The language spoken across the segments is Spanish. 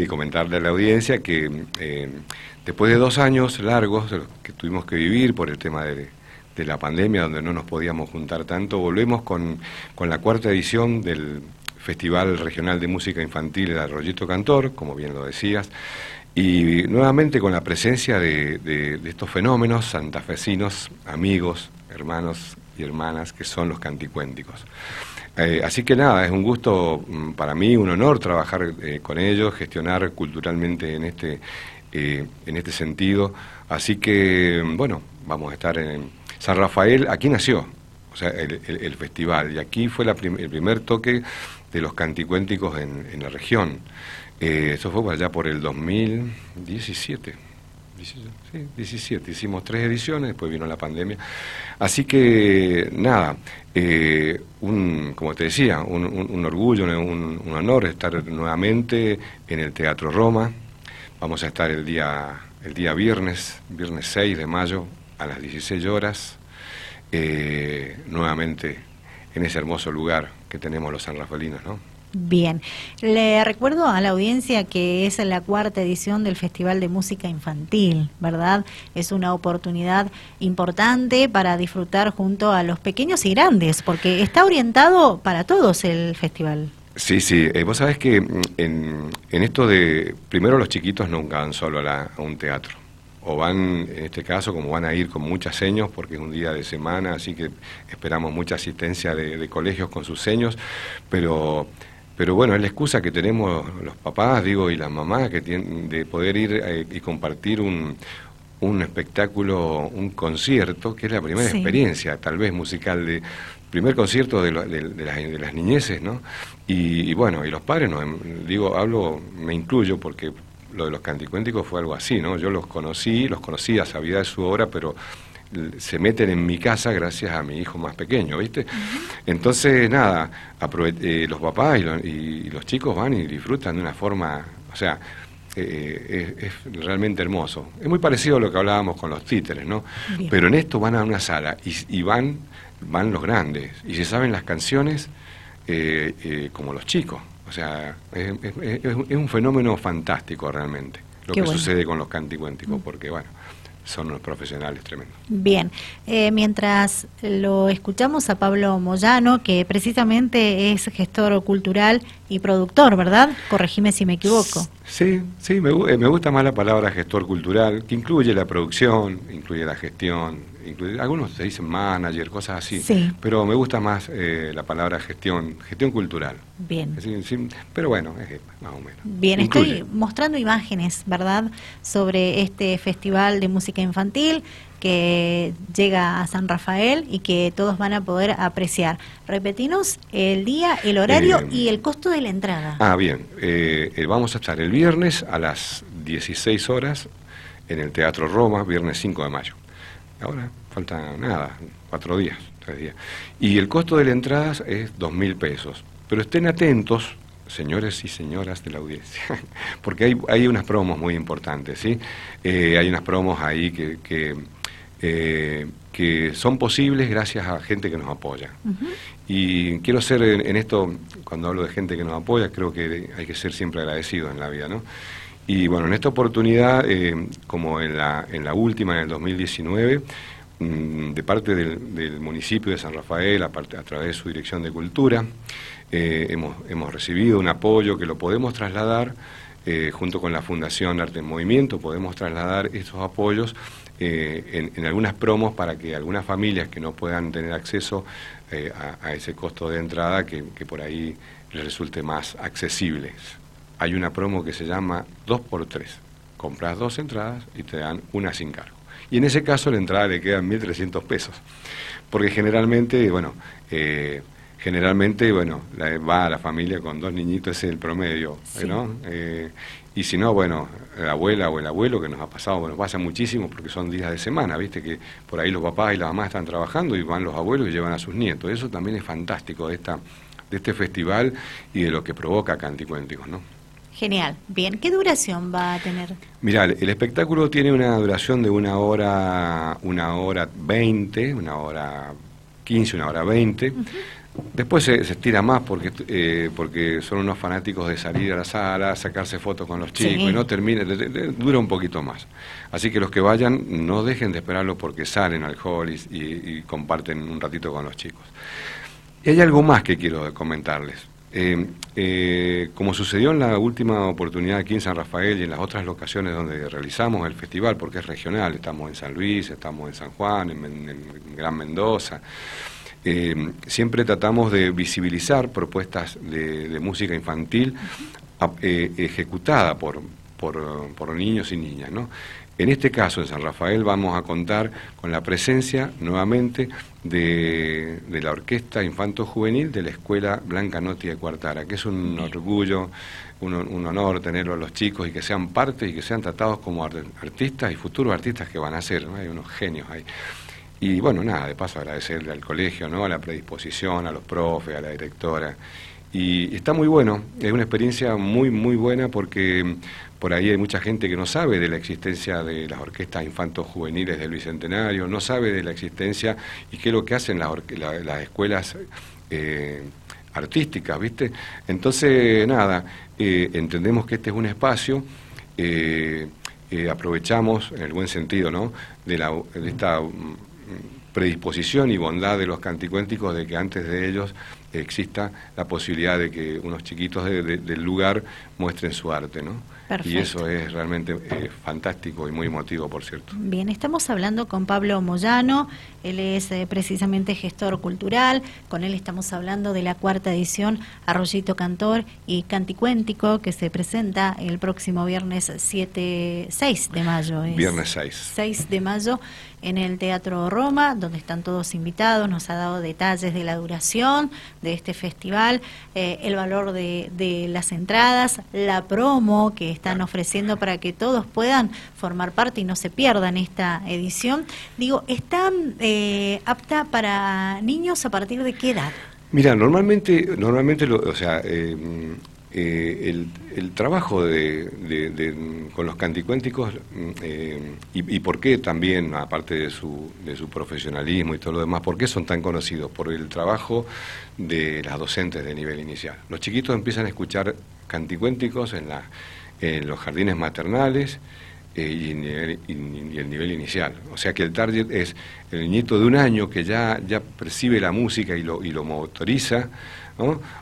y comentarle a la audiencia que eh, después de dos años largos que tuvimos que vivir por el tema de, la pandemia, donde no nos podíamos juntar tanto, volvemos con, la cuarta edición del Festival Regional de Música Infantil El Arroyito Cantor, como bien lo decías, y nuevamente con la presencia de estos fenómenos santafesinos, amigos, hermanos y hermanas, que son los canticuénticos. Eh, así que nada, es un gusto mm, para mí, un honor trabajar eh, con ellos, gestionar culturalmente en este, eh, en este sentido. Así que, bueno, vamos a estar en San Rafael. Aquí nació, o sea, el, festival, y aquí fue el primer toque de los canticuénticos en, en la región. eso fue allá por el 2017 sí, 17. Hicimos tres ediciones, después vino la pandemia. Así que, nada, eh, un, como te decía, un, orgullo, un, honor estar nuevamente en el Teatro Roma. Vamos a estar el día, el día viernes, viernes 6 de mayo, a las 16 horas, eh, nuevamente en ese hermoso lugar que tenemos los sanrafalinos, ¿no? Bien, le recuerdo a la audiencia que es la cuarta edición del Festival de Música Infantil, ¿verdad? Es una oportunidad importante para disfrutar junto a los pequeños y grandes, porque está orientado para todos el festival. Sí, sí, eh, vos sabés que mm, en, esto de, primero los chiquitos nunca van solo a, un teatro, o van, en este caso, como van a ir con muchas seños, porque es un día de semana, así que esperamos mucha asistencia de, de colegios con sus seños, pero pero bueno, es la excusa que tenemos los papás, digo, y las mamás, que tienen, de poder ir eh, y compartir un, un espectáculo, un concierto, que es la primera experiencia, tal vez musical, de primer concierto de, de, las, niñeces, ¿no? Y, bueno, y los padres, no, digo, hablo, me incluyo porque lo de los canticuénticos fue algo así, ¿no? Yo los conocí, los conocía, sabía de su obra, pero se meten en mi casa gracias a mi hijo más pequeño, ¿viste? Entonces, nada, eh, los papás y, los chicos van y disfrutan de una forma, o sea, eh, es, realmente hermoso. Es muy parecido a lo que hablábamos con los títeres, ¿no? Pero en esto van a una sala y, van, van los grandes y se saben las canciones eh, como los chicos. O sea, es, un fenómeno fantástico realmente lo que sucede con los canticuénticos, porque bueno, son unos profesionales tremendos. Bien, eh, mientras lo escuchamos a Pablo Moyano, que precisamente es gestor cultural y productor, ¿verdad? Corregime si me equivoco. Sí, sí, me, eh, me gusta más la palabra gestor cultural, que incluye la producción, incluye la gestión, algunos se dicen manager, cosas así, pero me gusta más eh, la palabra gestión, gestión cultural. Bien. pero bueno, es más o menos. Bien, estoy mostrando imágenes, ¿verdad?, sobre este festival de música infantil que llega a San Rafael y que todos van a poder apreciar. Repetinos el día, el horario eh, y el costo de la entrada. Ah, bien. Eh, vamos a estar el viernes a las 16 horas en el Teatro Roma, viernes 5 de mayo. Ahora falta nada, cuatro días, tres días. Y el costo de la entrada es dos mil pesos. Pero estén atentos, señores y señoras de la audiencia, porque hay, hay unas promos muy importantes, ¿sí? Eh, hay unas promos ahí que, que, eh, que, son posibles gracias a gente que nos apoya. Y quiero ser en, esto, cuando hablo de gente que nos apoya, creo que hay que ser siempre agradecido en la vida, ¿no? Y bueno, en esta oportunidad, eh, como en la, en la última, en el 2019, mm, de parte del, municipio de San Rafael, a, a, través de su Dirección de Cultura, eh, hemos, hemos, recibido un apoyo que lo podemos trasladar, eh, junto con la Fundación Arte en Movimiento, podemos trasladar esos apoyos en, algunas promos para que algunas familias que no puedan tener acceso a, ese costo de entrada, que, que por ahí les resulte más accesible hay una promo que se llama 2x3. Compras dos entradas y te dan una sin cargo. Y en ese caso la entrada le quedan 1.300 pesos. Porque generalmente, bueno, eh, generalmente, bueno, va a la familia con dos niñitos, ese es el promedio, ¿no? Eh, y si no, bueno, la abuela o el abuelo, que nos ha pasado, bueno, pasa muchísimo porque son días de semana, ¿viste? Que por ahí los papás y las mamás están trabajando y van los abuelos y llevan a sus nietos. Eso también es fantástico de, esta, de este festival y de lo que provoca Canticuénticos, ¿no? Genial. Bien, ¿qué duración va a tener? Mira, el espectáculo tiene una duración de una hora, una hora veinte, una hora quince, una hora veinte. Después se, estira más porque, eh, porque son unos fanáticos de salir a la sala, sacarse fotos con los chicos y no termina, dura un poquito más. Así que los que vayan no dejen de esperarlo porque salen al hall y, comparten un ratito con los chicos. Y hay algo más que quiero comentarles. Eh, eh, como sucedió en la última oportunidad aquí en San Rafael y en las otras locaciones donde realizamos el festival, porque es regional, estamos en San Luis, estamos en San Juan, en Gran Mendoza, eh, siempre tratamos de visibilizar propuestas de, música infantil eh, ejecutada por, por, niños y niñas. ¿no? En este caso, en San Rafael, vamos a contar con la presencia nuevamente de, la Orquesta Infanto Juvenil de la Escuela Blanca Noti de Cuartara, que es un orgullo, un, honor tenerlo a los chicos y que sean parte y que sean tratados como artistas y futuros artistas que van a ser. Hay unos genios ahí. Y bueno, nada, de paso agradecerle al colegio, ¿no? A la predisposición, a los profes, a la directora. Y está muy bueno, es una experiencia muy, muy buena porque por ahí hay mucha gente que no sabe de la existencia de las orquestas infantos juveniles del Bicentenario, no sabe de la existencia y qué es lo que hacen las, las escuelas eh, artísticas, ¿viste? Entonces, nada, eh, entendemos que este es un espacio. Eh, aprovechamos, en el buen sentido, ¿no? de, la, de esta predisposición y bondad de los canticuénticos de que antes de ellos exista la posibilidad de que unos chiquitos del lugar muestren su arte, ¿no? Y eso es realmente eh, fantástico y muy emotivo, por cierto. Bien, estamos hablando con Pablo Moyano, él es eh, precisamente gestor cultural, con él estamos hablando de la cuarta edición Arroyito Cantor y Canticuéntico que se presenta el próximo viernes 7, 6 de mayo. viernes 6. 6 de mayo en el Teatro Roma, donde están todos invitados, nos ha dado detalles de la duración de este festival, eh, el valor de, de las entradas, la promo que están ofreciendo para que todos puedan formar parte y no se pierdan esta edición. Digo, ¿está eh, apta para niños a partir de qué edad? Mira, normalmente, normalmente o sea, eh, eh, el, trabajo de, con los canticuénticos y, y, por qué también, aparte de su, de su profesionalismo y todo lo demás, por qué son tan conocidos, por el trabajo de las docentes de nivel inicial. Los chiquitos empiezan a escuchar canticuénticos en la en los jardines maternales eh, y, el nivel inicial. O sea que el target es el niñito de un año que ya, ya percibe la música y lo, y lo motoriza,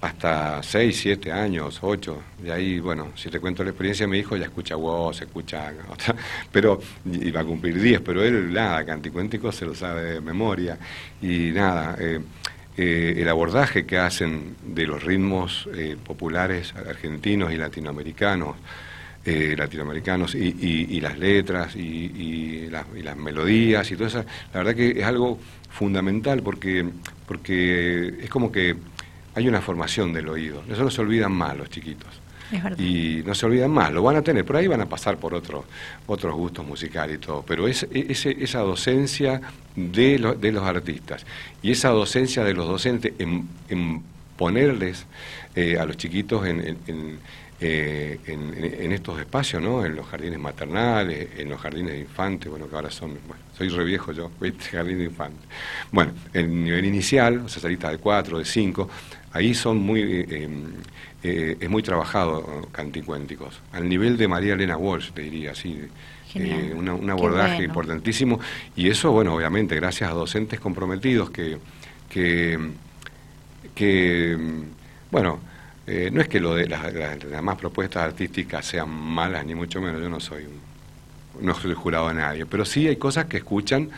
hasta 6, 7 años, 8. Y ahí, bueno, si te cuento la experiencia, mi hijo ya escucha voz, escucha, pero iba a cumplir 10, pero él nada, canticuéntico se lo sabe de memoria. Y nada, eh, eh, el abordaje que hacen de los ritmos eh, populares argentinos y latinoamericanos, latinoamericanos y, las letras y, las melodías y todo eso, la verdad que es algo fundamental porque, porque es como que hay una formación del oído, eso no se olvidan más los chiquitos. Y no se olvidan más, lo van a tener, por ahí van a pasar por otros otros gustos musicales y todo, pero es, esa docencia de, de los artistas y esa docencia de los docentes en, ponerles eh, a los chiquitos en, eh, en, en, estos espacios, ¿no? En los jardines maternales, en los jardines de infantes, bueno, que ahora son, bueno, soy re viejo yo, jardín de infantes. Bueno, el nivel inicial, o sea, salita de 4, de 5, ahí son muy, eh, eh, es muy trabajado Canticuénticos, al nivel de María Elena Walsh, te diría, así, eh, un abordaje importantísimo, y eso, bueno, obviamente, gracias a docentes comprometidos que, que, que bueno, no es que lo de las, demás propuestas artísticas sean malas, ni mucho menos, yo no soy, no soy jurado de nadie, pero sí hay cosas que escuchan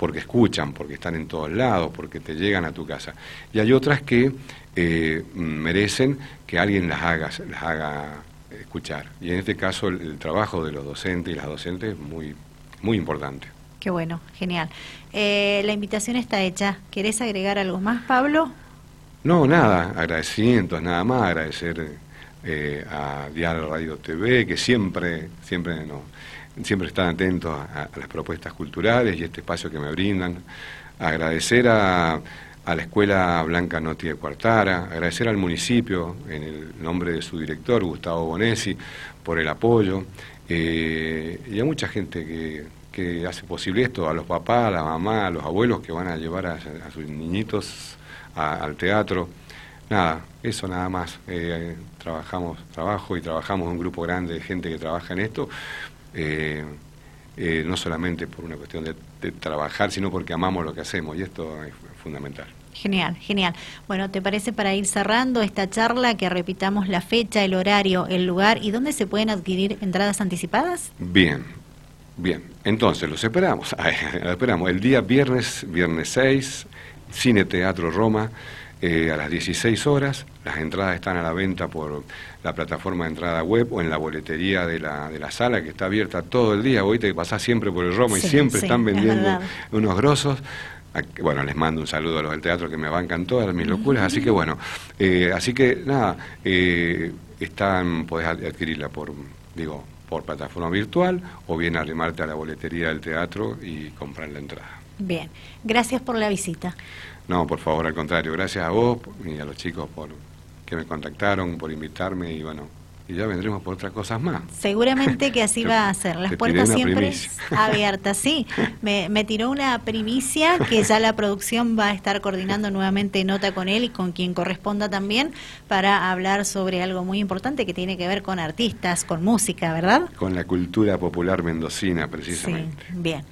porque escuchan, porque están en todos lados, porque te llegan a tu casa. Y hay otras que eh, merecen que alguien las haga, las haga escuchar. Y en este caso el, trabajo de los docentes y las docentes es muy, muy importante. Qué bueno, genial. Eh, la invitación está hecha. ¿Querés agregar algo más, Pablo? No, nada, agradecimientos, nada más, agradecer eh, a Diario Radio TV, que siempre, siempre nos siempre están atentos a, las propuestas culturales y este espacio que me brindan. Agradecer a, la Escuela Blanca Noti de Cuartara, agradecer al municipio, en el nombre de su director, Gustavo Bonesi, por el apoyo, eh, y a mucha gente que, que, hace posible esto, a los papás, a la mamá, a los abuelos que van a llevar a, sus niñitos al teatro. Nada, eso nada más. Eh, trabajamos, trabajo y trabajamos un grupo grande de gente que trabaja en esto. Eh, eh, no solamente por una cuestión de, de, trabajar, sino porque amamos lo que hacemos y esto es fundamental. Genial, genial. Bueno, ¿te parece para ir cerrando esta charla que repitamos la fecha, el horario, el lugar y dónde se pueden adquirir entradas anticipadas? Bien, bien. Entonces, los esperamos. los esperamos el día viernes, viernes 6, Cine Teatro Roma. Eh, a las 16 horas. Las entradas están a la venta por la plataforma de entrada web o en la boletería de la, de la sala que está abierta todo el día. Hoy te pasás siempre por el Roma y siempre sí, están vendiendo unos grosos. Bueno, les mando un saludo a los del teatro que me bancan todas mis locuras. Así que bueno, eh, así que nada, eh, están, podés adquirirla por, digo, por plataforma virtual o bien arrimarte a la boletería del teatro y comprar la entrada. Bien, gracias por la visita. No, por favor, al contrario, gracias a vos y a los chicos por que me contactaron, por invitarme y bueno, y ya vendremos por otras cosas más. Seguramente que así va a ser. Las puertas siempre abiertas, sí. Me, me, tiró una primicia que ya la producción va a estar coordinando nuevamente nota con él y con quien corresponda también para hablar sobre algo muy importante que tiene que ver con artistas, con música, ¿verdad? Con la cultura popular mendocina, precisamente. Sí, bien.